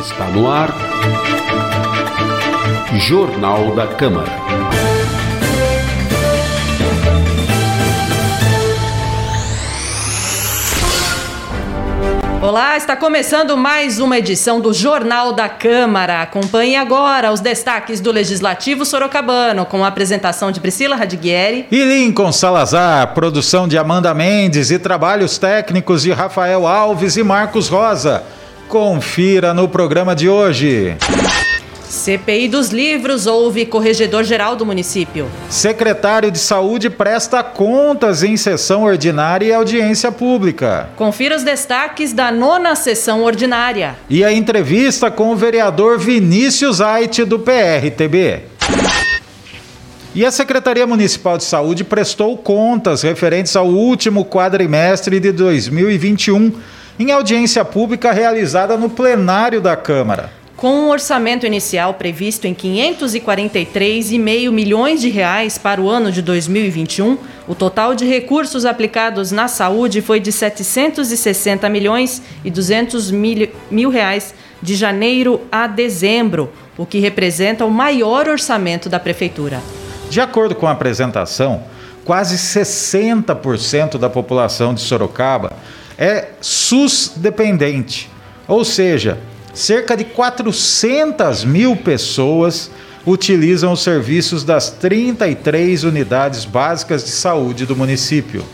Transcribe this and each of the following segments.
Está no ar. Jornal da Câmara. Olá, está começando mais uma edição do Jornal da Câmara. Acompanhe agora os destaques do Legislativo Sorocabano, com a apresentação de Priscila Radiguieri e Lincoln Salazar, produção de Amanda Mendes e trabalhos técnicos de Rafael Alves e Marcos Rosa. Confira no programa de hoje. CPI dos livros ouve corregedor-geral do município. Secretário de Saúde presta contas em sessão ordinária e audiência pública. Confira os destaques da nona sessão ordinária. E a entrevista com o vereador Vinícius Ait, do PRTB. E a Secretaria Municipal de Saúde prestou contas referentes ao último quadrimestre de 2021 em audiência pública realizada no plenário da Câmara. Com um orçamento inicial previsto em 543,5 milhões de reais para o ano de 2021, o total de recursos aplicados na saúde foi de 760 milhões e 200 mil, mil reais de janeiro a dezembro, o que representa o maior orçamento da prefeitura. De acordo com a apresentação, quase 60% da população de Sorocaba é SUS dependente, ou seja, cerca de 400 mil pessoas utilizam os serviços das 33 unidades básicas de saúde do município.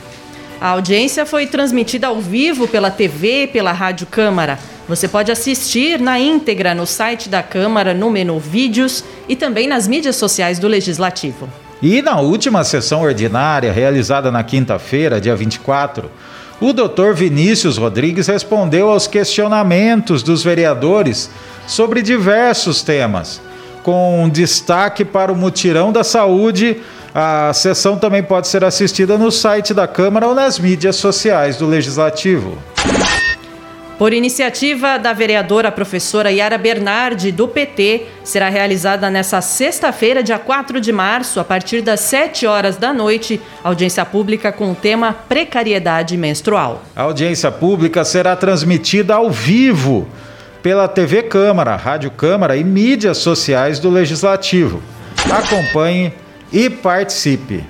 A audiência foi transmitida ao vivo pela TV e pela Rádio Câmara. Você pode assistir na íntegra no site da Câmara, no menu Vídeos e também nas mídias sociais do Legislativo. E na última sessão ordinária, realizada na quinta-feira, dia 24, o doutor Vinícius Rodrigues respondeu aos questionamentos dos vereadores sobre diversos temas, com destaque para o mutirão da saúde. A sessão também pode ser assistida no site da Câmara ou nas mídias sociais do Legislativo. Por iniciativa da vereadora professora Yara Bernardi, do PT, será realizada nesta sexta-feira, dia 4 de março, a partir das 7 horas da noite, audiência pública com o tema precariedade menstrual. A audiência pública será transmitida ao vivo pela TV Câmara, Rádio Câmara e mídias sociais do Legislativo. Acompanhe e participe.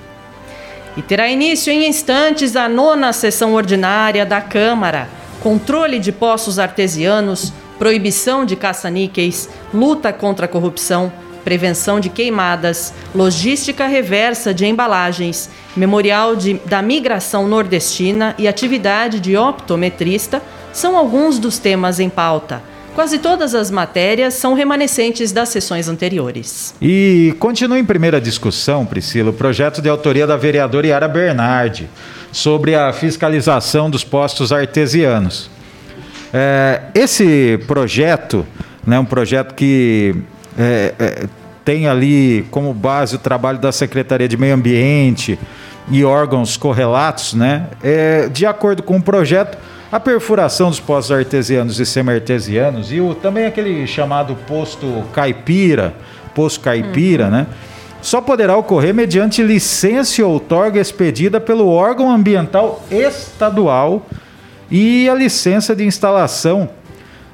E terá início em instantes a nona sessão ordinária da Câmara controle de poços artesianos, proibição de caça-níqueis, luta contra a corrupção, prevenção de queimadas, logística reversa de embalagens, memorial de, da migração nordestina e atividade de optometrista são alguns dos temas em pauta. Quase todas as matérias são remanescentes das sessões anteriores. E continua em primeira discussão, Priscila, o projeto de autoria da vereadora Yara Bernardi sobre a fiscalização dos postos artesianos. É, esse projeto, né, um projeto que é, é, tem ali como base o trabalho da Secretaria de Meio Ambiente e órgãos correlatos, né, é, de acordo com o projeto, a perfuração dos postos artesianos e semi-artesianos e o, também aquele chamado posto caipira, posto caipira, uhum. né? Só poderá ocorrer mediante licença ou outorga expedida pelo órgão ambiental estadual e a licença de instalação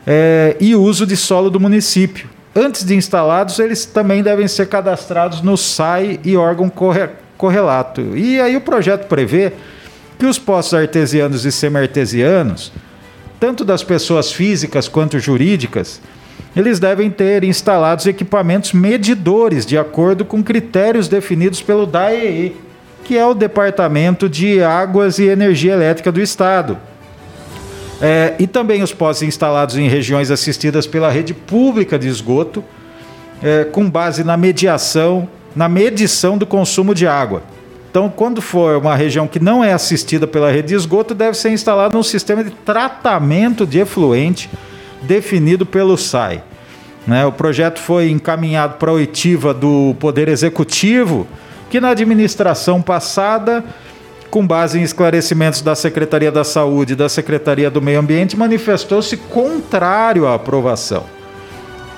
é, e uso de solo do município. Antes de instalados, eles também devem ser cadastrados no SAI e órgão corre, correlato. E aí o projeto prevê que os postos artesianos e semi-artesianos, tanto das pessoas físicas quanto jurídicas, eles devem ter instalados equipamentos medidores de acordo com critérios definidos pelo DAEE, que é o Departamento de Águas e Energia Elétrica do Estado. É, e também os postos instalados em regiões assistidas pela rede pública de esgoto, é, com base na mediação, na medição do consumo de água. Então, quando for uma região que não é assistida pela rede de esgoto, deve ser instalado um sistema de tratamento de efluente definido pelo SAI. Né? O projeto foi encaminhado para a oitiva do Poder Executivo, que na administração passada, com base em esclarecimentos da Secretaria da Saúde e da Secretaria do Meio Ambiente, manifestou-se contrário à aprovação.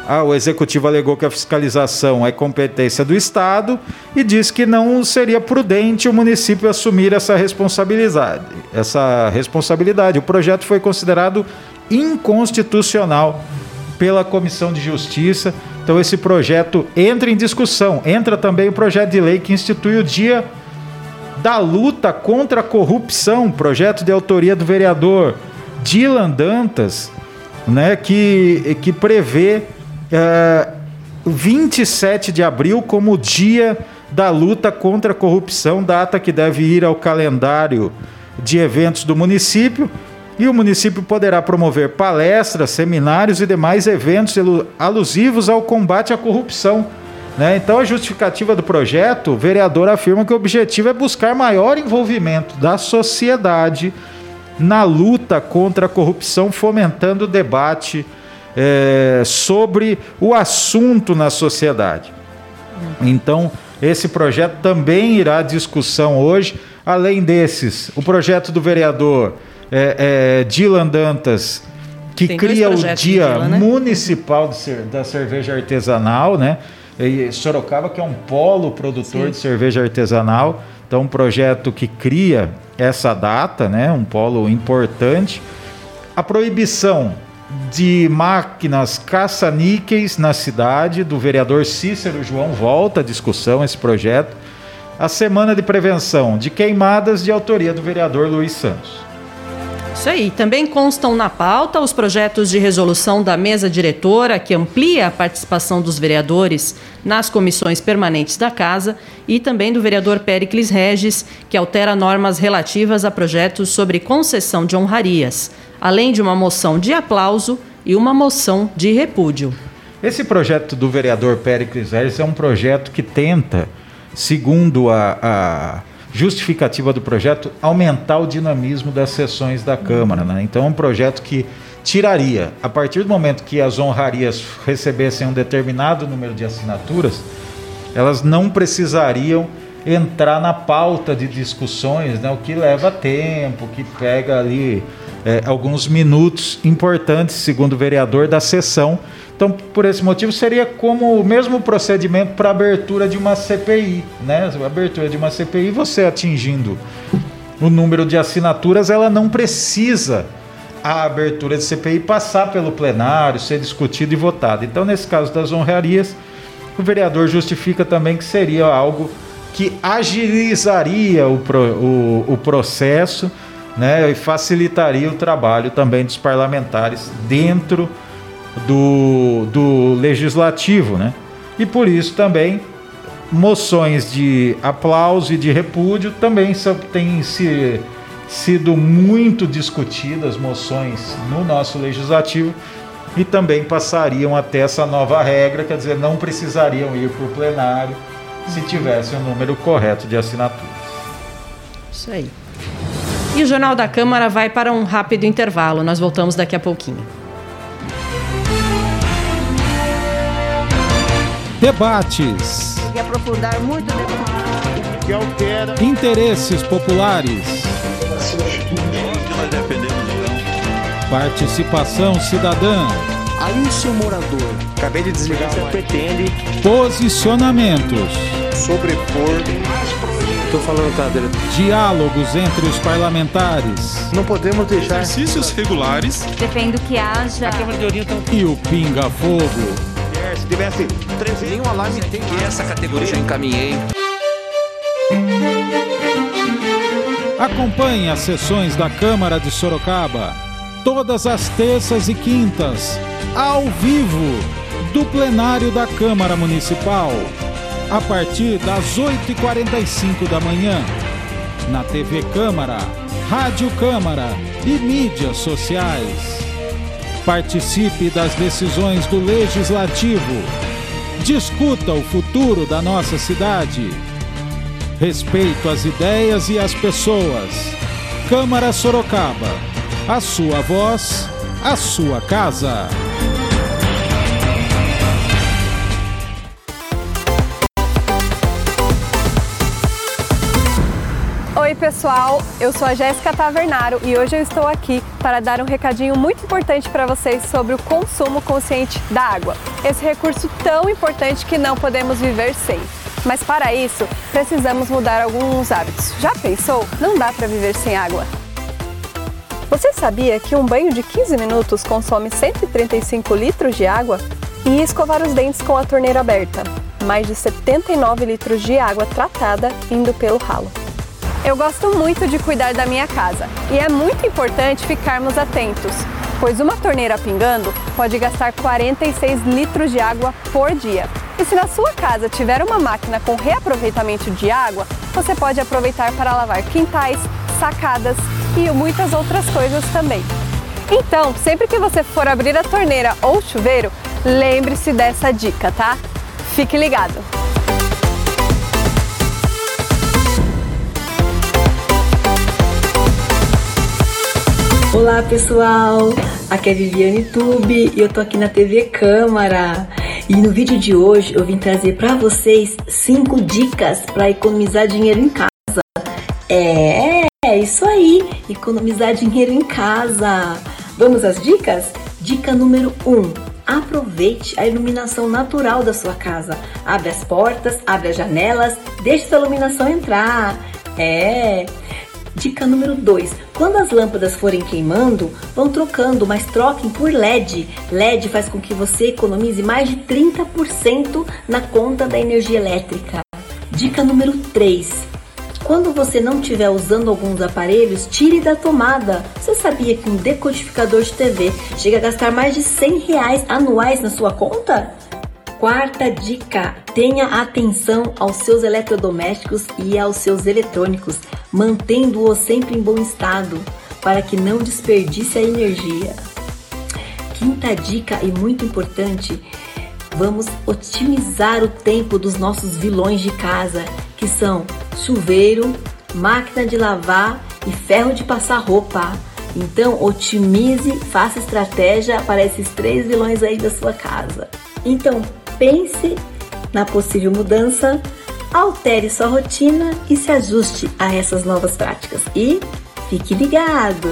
Ah, o executivo alegou que a fiscalização é competência do Estado e disse que não seria prudente o município assumir essa responsabilidade. Essa responsabilidade. O projeto foi considerado inconstitucional pela Comissão de Justiça. Então esse projeto entra em discussão. Entra também o projeto de lei que institui o Dia da Luta contra a Corrupção, projeto de autoria do vereador Dylan Dantas, né, que, que prevê é, 27 de abril como Dia da Luta contra a Corrupção, data que deve ir ao calendário de eventos do município. E o município poderá promover palestras, seminários e demais eventos alusivos ao combate à corrupção. Né? Então, a justificativa do projeto, o vereador afirma que o objetivo é buscar maior envolvimento da sociedade na luta contra a corrupção, fomentando o debate é, sobre o assunto na sociedade. Então, esse projeto também irá à discussão hoje. Além desses, o projeto do vereador é, é, Dylan Dantas, que Tem cria o Dia Dylan, né? Municipal de, da Cerveja Artesanal, né? E Sorocaba, que é um polo produtor Sim. de cerveja artesanal. Então, um projeto que cria essa data, né? Um polo importante. A proibição de máquinas caça-níqueis na cidade, do vereador Cícero João, volta à discussão esse projeto. A Semana de Prevenção de Queimadas, de autoria do vereador Luiz Santos. Isso aí. Também constam na pauta os projetos de resolução da mesa diretora, que amplia a participação dos vereadores nas comissões permanentes da Casa, e também do vereador Pericles Regis, que altera normas relativas a projetos sobre concessão de honrarias, além de uma moção de aplauso e uma moção de repúdio. Esse projeto do vereador Pericles Regis é um projeto que tenta, segundo a, a justificativa do projeto aumentar o dinamismo das sessões da Câmara. Né? Então, é um projeto que tiraria, a partir do momento que as honrarias recebessem um determinado número de assinaturas, elas não precisariam entrar na pauta de discussões, né? o que leva tempo, que pega ali é, alguns minutos importantes, segundo o vereador, da sessão então, por esse motivo, seria como o mesmo procedimento para abertura de uma CPI, né? A abertura de uma CPI, você atingindo o número de assinaturas, ela não precisa a abertura de CPI passar pelo plenário, ser discutido e votado. Então, nesse caso das honrarias, o vereador justifica também que seria algo que agilizaria o, pro, o, o processo né, e facilitaria o trabalho também dos parlamentares dentro do, do legislativo, né? E por isso também moções de aplauso e de repúdio também têm se, sido muito discutidas, moções no nosso legislativo, e também passariam até essa nova regra, quer dizer, não precisariam ir para o plenário se tivesse o um número correto de assinaturas. Isso aí. E o Jornal da Câmara vai para um rápido intervalo. Nós voltamos daqui a pouquinho. Debates. E aprofundar muito debate. Que altera. Interesses populares. Participação cidadã. Aí, seu morador. Acabei de desligar. Você pretende. Posicionamentos. Sobrepor. Tô falando, cadeira. Diálogos entre os parlamentares. Não podemos deixar. Exercícios regulares. Defendo que haja. A Câmara de Orientação. E o Pinga Fogo se tivesse 13 nenhum alarme tem. E essa categoria já encaminhei. Acompanhe as sessões da Câmara de Sorocaba todas as terças e quintas, ao vivo, do plenário da Câmara Municipal, a partir das 8h45 da manhã, na TV Câmara, Rádio Câmara e mídias sociais. Participe das decisões do Legislativo. Discuta o futuro da nossa cidade. Respeito às ideias e às pessoas. Câmara Sorocaba. A sua voz, a sua casa. Pessoal. Eu sou a Jéssica Tavernaro e hoje eu estou aqui para dar um recadinho muito importante para vocês sobre o consumo consciente da água. Esse recurso tão importante que não podemos viver sem. Mas para isso, precisamos mudar alguns hábitos. Já pensou? Não dá para viver sem água. Você sabia que um banho de 15 minutos consome 135 litros de água? E escovar os dentes com a torneira aberta, mais de 79 litros de água tratada indo pelo ralo. Eu gosto muito de cuidar da minha casa e é muito importante ficarmos atentos, pois uma torneira pingando pode gastar 46 litros de água por dia. E se na sua casa tiver uma máquina com reaproveitamento de água, você pode aproveitar para lavar quintais, sacadas e muitas outras coisas também. Então, sempre que você for abrir a torneira ou chuveiro, lembre-se dessa dica, tá? Fique ligado! Olá pessoal, aqui é Viviane Tube e eu tô aqui na TV Câmara. E no vídeo de hoje eu vim trazer para vocês cinco dicas para economizar dinheiro em casa. É, é isso aí, economizar dinheiro em casa. Vamos às dicas? Dica número 1. Um, aproveite a iluminação natural da sua casa. Abre as portas, abre as janelas, deixe sua iluminação entrar. É. Dica número 2. Quando as lâmpadas forem queimando, vão trocando, mas troquem por LED. LED faz com que você economize mais de 30% na conta da energia elétrica. Dica número 3. Quando você não estiver usando alguns aparelhos, tire da tomada. Você sabia que um decodificador de TV chega a gastar mais de 100 reais anuais na sua conta? Quarta dica: tenha atenção aos seus eletrodomésticos e aos seus eletrônicos, mantendo-os sempre em bom estado, para que não desperdice a energia. Quinta dica e muito importante: vamos otimizar o tempo dos nossos vilões de casa, que são chuveiro, máquina de lavar e ferro de passar roupa. Então, otimize, faça estratégia para esses três vilões aí da sua casa. Então, pense na possível mudança, altere sua rotina e se ajuste a essas novas práticas. E fique ligado!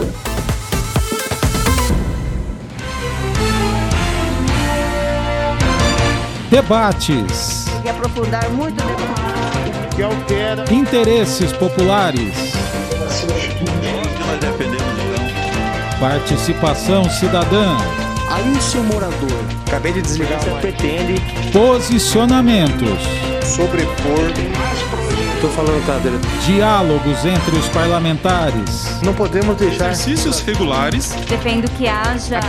Debates. Que aprofundar muito debate. Que altera. Interesses populares. Participação cidadã. Aí, seu morador, acabei de desligar. Você pretende Posicionamentos. sobrepor. Tô falando cadeira. Diálogos entre os parlamentares. Não podemos deixar. Exercícios regulares. Defendo que haja.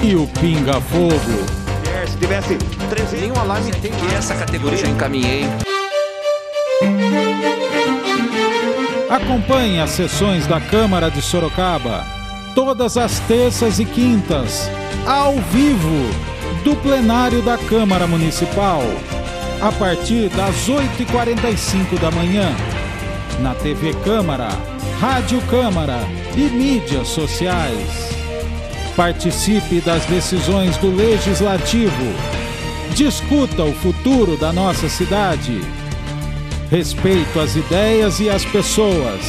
E o Pinga Fogo. Se tivesse 13 nenhum alarme tem E essa categoria já encaminhei. Acompanhe as sessões da Câmara de Sorocaba todas as terças e quintas, ao vivo, do plenário da Câmara Municipal, a partir das 8h45 da manhã, na TV Câmara, Rádio Câmara e mídias sociais. Participe das decisões do Legislativo. Discuta o futuro da nossa cidade. Respeito às ideias e às pessoas.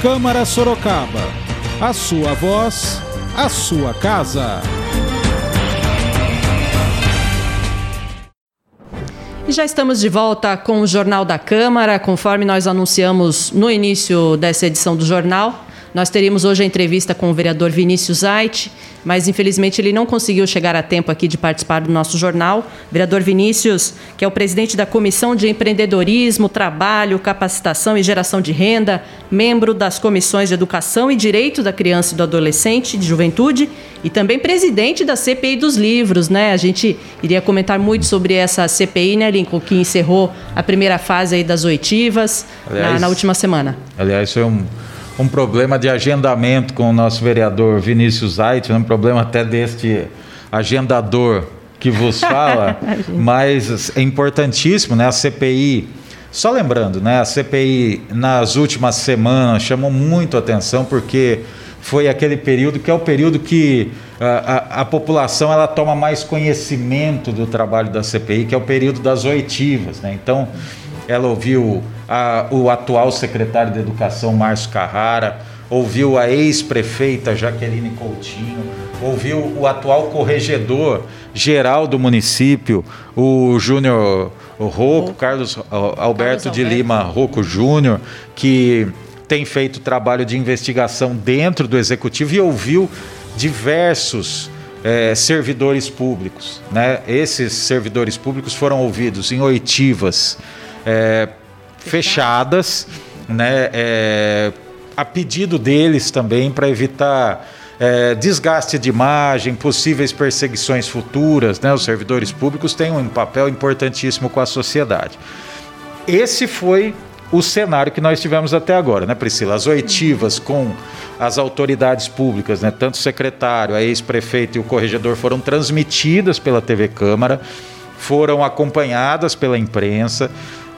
Câmara Sorocaba. A sua voz, a sua casa. E já estamos de volta com o Jornal da Câmara, conforme nós anunciamos no início dessa edição do jornal. Nós teríamos hoje a entrevista com o vereador Vinícius Ait, mas infelizmente ele não conseguiu chegar a tempo aqui de participar do nosso jornal. Vereador Vinícius, que é o presidente da Comissão de Empreendedorismo, Trabalho, Capacitação e Geração de Renda, membro das comissões de Educação e Direito da Criança e do Adolescente, de Juventude, e também presidente da CPI dos Livros, né? A gente iria comentar muito sobre essa CPI, né, Lincoln, que encerrou a primeira fase aí das oitivas na, Aliás- na última semana. Aliás, foi um, um problema de agendamento com o nosso vereador Vinícius Ait, um problema até deste agendador que vos fala, mas é importantíssimo, né? A CPI, só lembrando, né? A CPI nas últimas semanas chamou muito atenção porque foi aquele período que é o período que a, a, a população ela toma mais conhecimento do trabalho da CPI, que é o período das oitivas, né? Então ela ouviu a- o atual secretário de Educação, Márcio Carrara, ouviu a ex-prefeita Jaqueline Coutinho, ouviu o atual corregedor geral do município, o Júnior Rocco, Carlos Alberto de Alberto. Lima Rocco Júnior, que tem feito trabalho de investigação dentro do executivo e ouviu diversos é, servidores públicos. Né? Esses servidores públicos foram ouvidos em oitivas é, fechadas, né? É, a pedido deles também para evitar é, desgaste de imagem, possíveis perseguições futuras. Né? Os servidores públicos têm um papel importantíssimo com a sociedade. Esse foi o cenário que nós tivemos até agora, né, Priscila? As oitivas com as autoridades públicas, né, tanto o secretário, a ex-prefeito e o corregedor foram transmitidas pela TV Câmara, foram acompanhadas pela imprensa,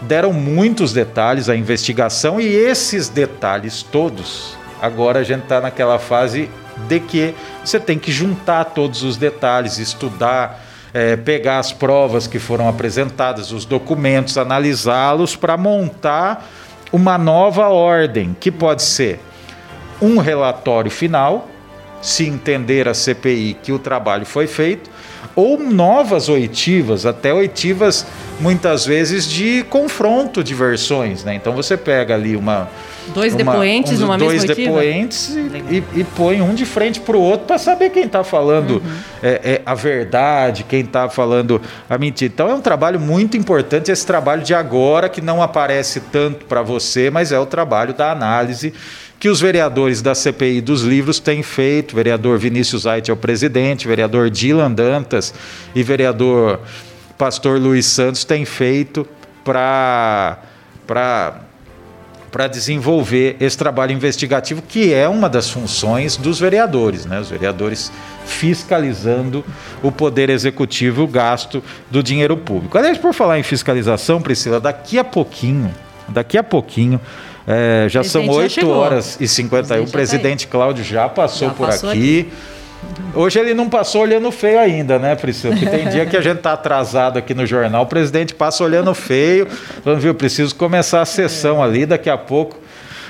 deram muitos detalhes à investigação e esses detalhes todos, agora a gente está naquela fase de que você tem que juntar todos os detalhes, estudar, é, pegar as provas que foram apresentadas, os documentos, analisá-los para montar uma nova ordem, que pode ser um relatório final, se entender a CPI que o trabalho foi feito, ou novas oitivas, até oitivas muitas vezes de confronto de versões, né? Então você pega ali uma dois uma, depoentes um, numa dois mesma depoentes e, e, e, põe um de frente para o outro para saber quem está falando uhum. é, é, a verdade, quem está falando a mentira. Então é um trabalho muito importante esse trabalho de agora que não aparece tanto para você, mas é o trabalho da análise que os vereadores da CPI dos livros têm feito. Vereador Vinícius Ait é o presidente, vereador Dylan Dantas e vereador pastor Luiz Santos têm feito para para desenvolver esse trabalho investigativo, que é uma das funções dos vereadores, né? Os vereadores fiscalizando o poder executivo o gasto do dinheiro público. Aliás, por falar em fiscalização, Priscila, daqui a pouquinho, daqui a pouquinho, é, já são 8 horas e 51. O presidente Cláudio já passou já por passou aqui. aqui. Hoje ele não passou olhando feio ainda, né, Priscila? Porque tem dia que a gente tá atrasado aqui no jornal, o presidente passa olhando feio, falando, viu, preciso começar a sessão ali, daqui a pouco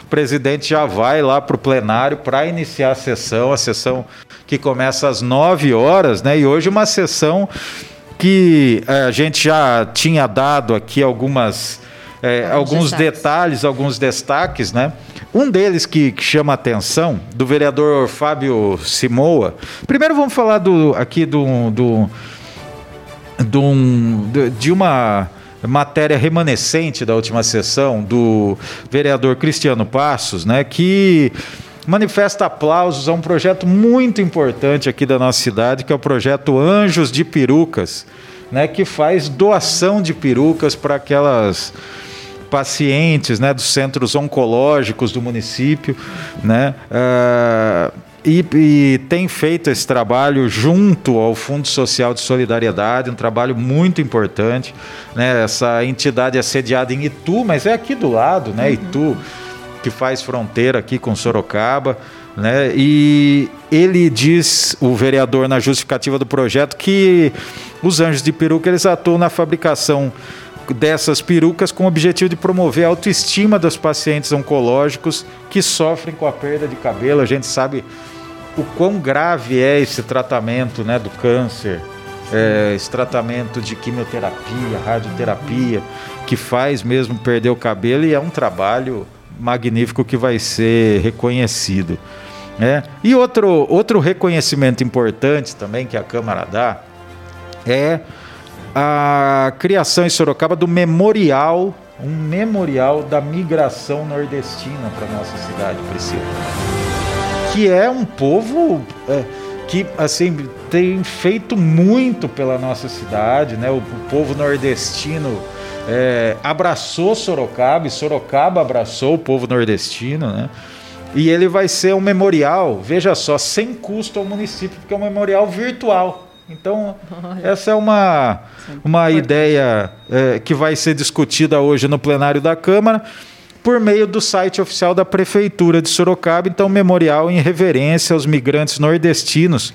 o presidente já vai lá para o plenário para iniciar a sessão, a sessão que começa às 9 horas, né? E hoje uma sessão que é, a gente já tinha dado aqui algumas é, alguns destaques. detalhes, alguns destaques, né? Um deles que, que chama a atenção, do vereador Fábio Simoa. Primeiro vamos falar do, aqui do, do, do, de uma matéria remanescente da última sessão do vereador Cristiano Passos, né, que manifesta aplausos a um projeto muito importante aqui da nossa cidade, que é o projeto Anjos de Perucas, né, que faz doação de perucas para aquelas pacientes né, dos centros oncológicos do município, né? Uh, e, e, tem feito esse trabalho junto ao Fundo Social de Solidariedade, um trabalho muito importante. Né? Essa entidade é sediada em Itu, mas é aqui do lado, né? Uhum. Itu, que faz fronteira aqui com Sorocaba. Né? E ele diz, o vereador, na justificativa do projeto, que os anjos de peruca eles atuam na fabricação dessas perucas com o objetivo de promover a autoestima dos pacientes oncológicos que sofrem com a perda de cabelo. A gente sabe o quão grave é esse tratamento né, do câncer, é, esse tratamento de quimioterapia, radioterapia, que faz mesmo perder o cabelo e é um trabalho magnífico que vai ser reconhecido. Né? E outro, outro reconhecimento importante também que a Câmara dá é a criação em Sorocaba do memorial, um memorial da migração nordestina para nossa cidade, Priscila. Que é um povo é, que assim tem feito muito pela nossa cidade, né? O, o povo nordestino é, abraçou Sorocaba e Sorocaba abraçou o povo nordestino, né? E ele vai ser um memorial, veja só, sem custo ao município, porque é um memorial virtual. Então, essa é uma, uma ideia é, que vai ser discutida hoje no plenário da Câmara por meio do site oficial da Prefeitura de Sorocaba, então memorial em reverência aos migrantes nordestinos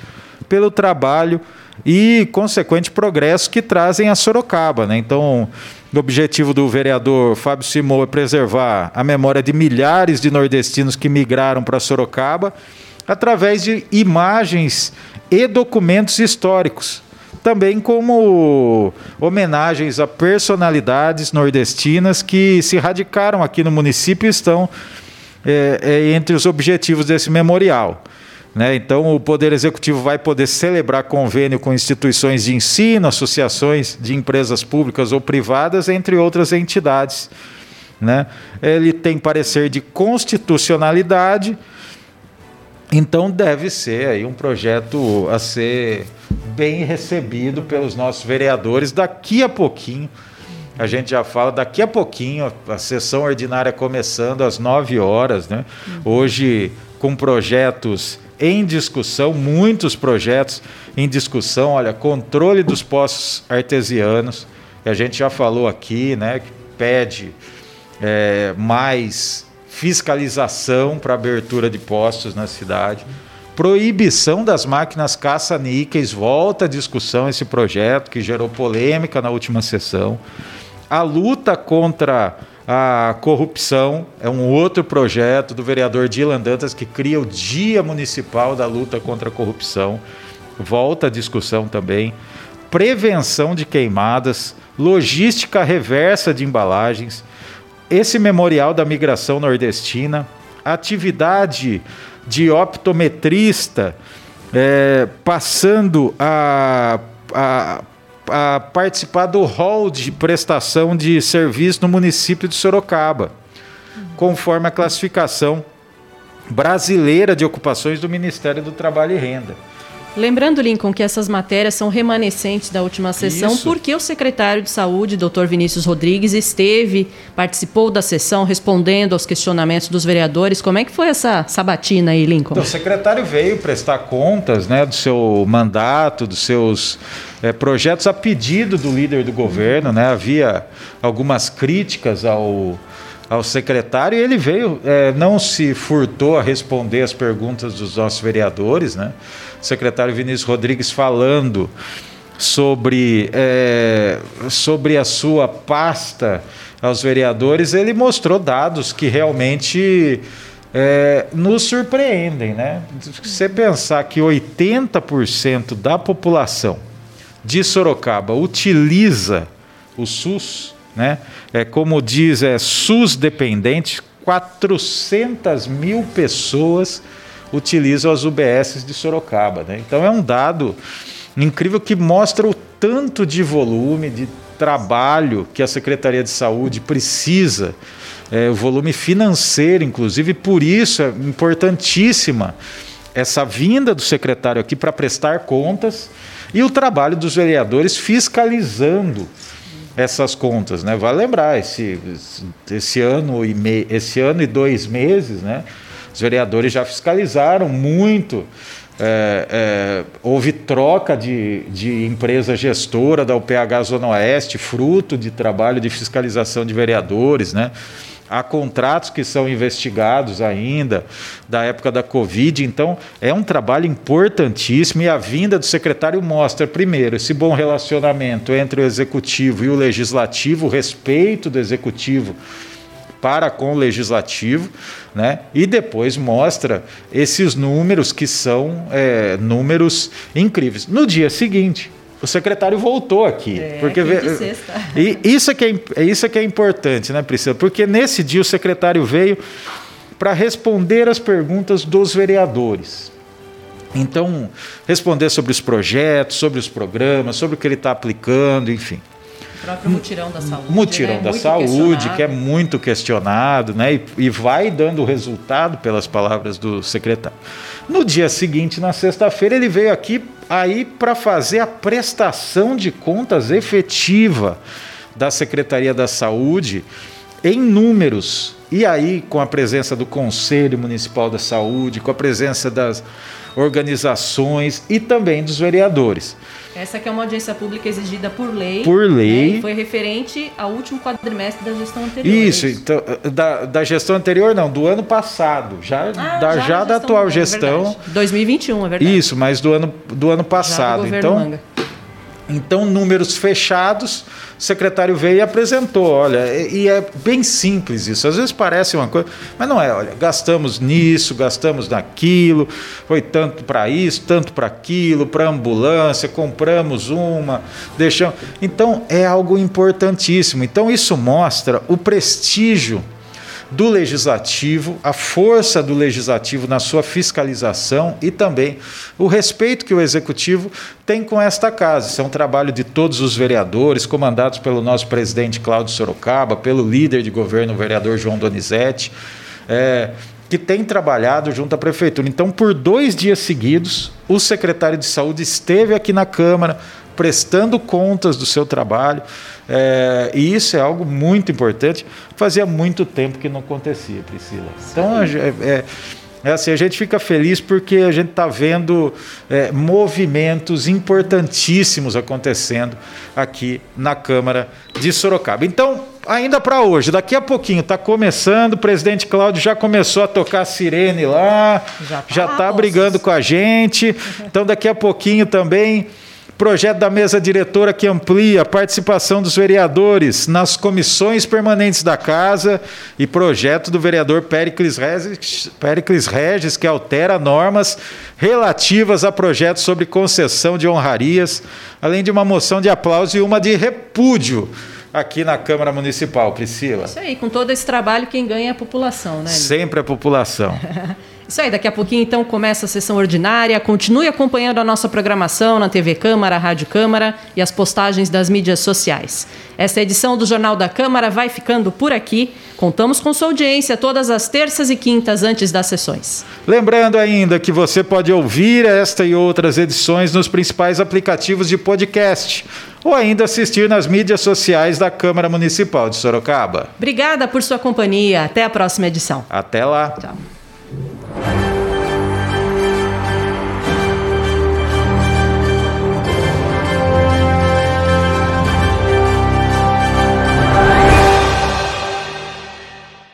pelo trabalho e consequente progresso que trazem a Sorocaba. Né? Então, o objetivo do vereador Fábio Simão é preservar a memória de milhares de nordestinos que migraram para Sorocaba através de imagens e documentos históricos, também como homenagens a personalidades nordestinas que se radicaram aqui no município e estão é, é entre os objetivos desse memorial. Né? Então, o Poder Executivo vai poder celebrar convênio com instituições de ensino, associações de empresas públicas ou privadas, entre outras entidades. Né? Ele tem parecer de constitucionalidade, então deve ser aí um projeto a ser bem recebido pelos nossos vereadores daqui a pouquinho. A gente já fala daqui a pouquinho, a sessão ordinária começando às 9 horas, né? Hoje com projetos em discussão, muitos projetos em discussão. Olha, controle dos poços artesianos, a gente já falou aqui, né, que pede é, mais fiscalização para abertura de postos na cidade. Proibição das máquinas caça-níqueis, volta à discussão esse projeto que gerou polêmica na última sessão. A luta contra a corrupção é um outro projeto do vereador Dylan Dantas que cria o Dia Municipal da Luta contra a Corrupção. Volta à discussão também. Prevenção de queimadas, logística reversa de embalagens, esse memorial da migração nordestina, atividade de optometrista, é, passando a, a a participar do hall de prestação de serviço no município de Sorocaba, conforme a classificação brasileira de ocupações do Ministério do Trabalho e Renda. Lembrando, Lincoln, que essas matérias são remanescentes da última sessão, Isso. porque o secretário de Saúde, Dr. Vinícius Rodrigues, esteve, participou da sessão, respondendo aos questionamentos dos vereadores. Como é que foi essa sabatina aí, Lincoln? Então, o secretário veio prestar contas né, do seu mandato, dos seus é, projetos a pedido do líder do governo. Né? Havia algumas críticas ao ao secretário e ele veio, é, não se furtou a responder as perguntas dos nossos vereadores, né? O secretário Vinícius Rodrigues falando sobre, é, sobre a sua pasta aos vereadores, ele mostrou dados que realmente é, nos surpreendem, né? Você pensar que 80% da população de Sorocaba utiliza o SUS, né? É, como diz, é SUS dependente, 400 mil pessoas utilizam as UBSs de Sorocaba. Né? Então é um dado incrível que mostra o tanto de volume, de trabalho que a Secretaria de Saúde precisa, é, o volume financeiro, inclusive, por isso é importantíssima essa vinda do secretário aqui para prestar contas e o trabalho dos vereadores fiscalizando essas contas, né? Vale lembrar esse, esse ano e me, esse ano e dois meses, né? Os vereadores já fiscalizaram muito. É, é, houve troca de, de empresa gestora da UPH Zona Oeste, fruto de trabalho de fiscalização de vereadores, né? Há contratos que são investigados ainda da época da Covid, então é um trabalho importantíssimo e a vinda do secretário mostra, primeiro, esse bom relacionamento entre o executivo e o legislativo, o respeito do executivo para com o legislativo, né? e depois mostra esses números que são é, números incríveis. No dia seguinte, o secretário voltou aqui. É, porque e isso é, que é, isso é que é importante, né, Priscila? Porque nesse dia o secretário veio para responder as perguntas dos vereadores. Então, responder sobre os projetos, sobre os programas, sobre o que ele está aplicando, enfim. O próprio mutirão da saúde. Mutirão né? da saúde, que é muito questionado, né? E, e vai dando resultado pelas palavras do secretário. No dia seguinte, na sexta-feira, ele veio aqui aí para fazer a prestação de contas efetiva da Secretaria da Saúde em números. E aí, com a presença do Conselho Municipal da Saúde, com a presença das organizações e também dos vereadores. Essa que é uma audiência pública exigida por lei. Por lei. Né, foi referente ao último quadrimestre da gestão anterior. Isso, então, da, da gestão anterior não, do ano passado, já, ah, da, já, já da atual é gestão. 2021, é verdade. Isso, mas do ano, do ano passado. Do então, Manga. Então, números fechados o secretário veio e apresentou, olha, e é bem simples isso. Às vezes parece uma coisa, mas não é, olha, gastamos nisso, gastamos naquilo, foi tanto para isso, tanto para aquilo, para ambulância, compramos uma, deixamos. Então é algo importantíssimo. Então isso mostra o prestígio do legislativo, a força do legislativo na sua fiscalização e também o respeito que o executivo tem com esta casa. Isso é um trabalho de todos os vereadores, comandados pelo nosso presidente Cláudio Sorocaba, pelo líder de governo, o vereador João Donizete. É, que tem trabalhado junto à prefeitura. Então, por dois dias seguidos, o secretário de saúde esteve aqui na Câmara prestando contas do seu trabalho, é, e isso é algo muito importante. Fazia muito tempo que não acontecia, Priscila. Então, é, é, assim, a gente fica feliz porque a gente está vendo é, movimentos importantíssimos acontecendo aqui na Câmara de Sorocaba. Então, ainda para hoje, daqui a pouquinho está começando, o presidente Cláudio já começou a tocar a sirene lá, já está tá brigando com a gente. Então, daqui a pouquinho também Projeto da mesa diretora que amplia a participação dos vereadores nas comissões permanentes da casa e projeto do vereador Pericles Regis, Pericles Regis que altera normas relativas a projetos sobre concessão de honrarias, além de uma moção de aplauso e uma de repúdio aqui na Câmara Municipal, Priscila. Isso aí, com todo esse trabalho, quem ganha é a população, né? Sempre a população. Isso aí, daqui a pouquinho então começa a sessão ordinária. Continue acompanhando a nossa programação na TV Câmara, Rádio Câmara e as postagens das mídias sociais. Esta edição do Jornal da Câmara vai ficando por aqui. Contamos com sua audiência todas as terças e quintas antes das sessões. Lembrando ainda que você pode ouvir esta e outras edições nos principais aplicativos de podcast ou ainda assistir nas mídias sociais da Câmara Municipal de Sorocaba. Obrigada por sua companhia. Até a próxima edição. Até lá. Tchau.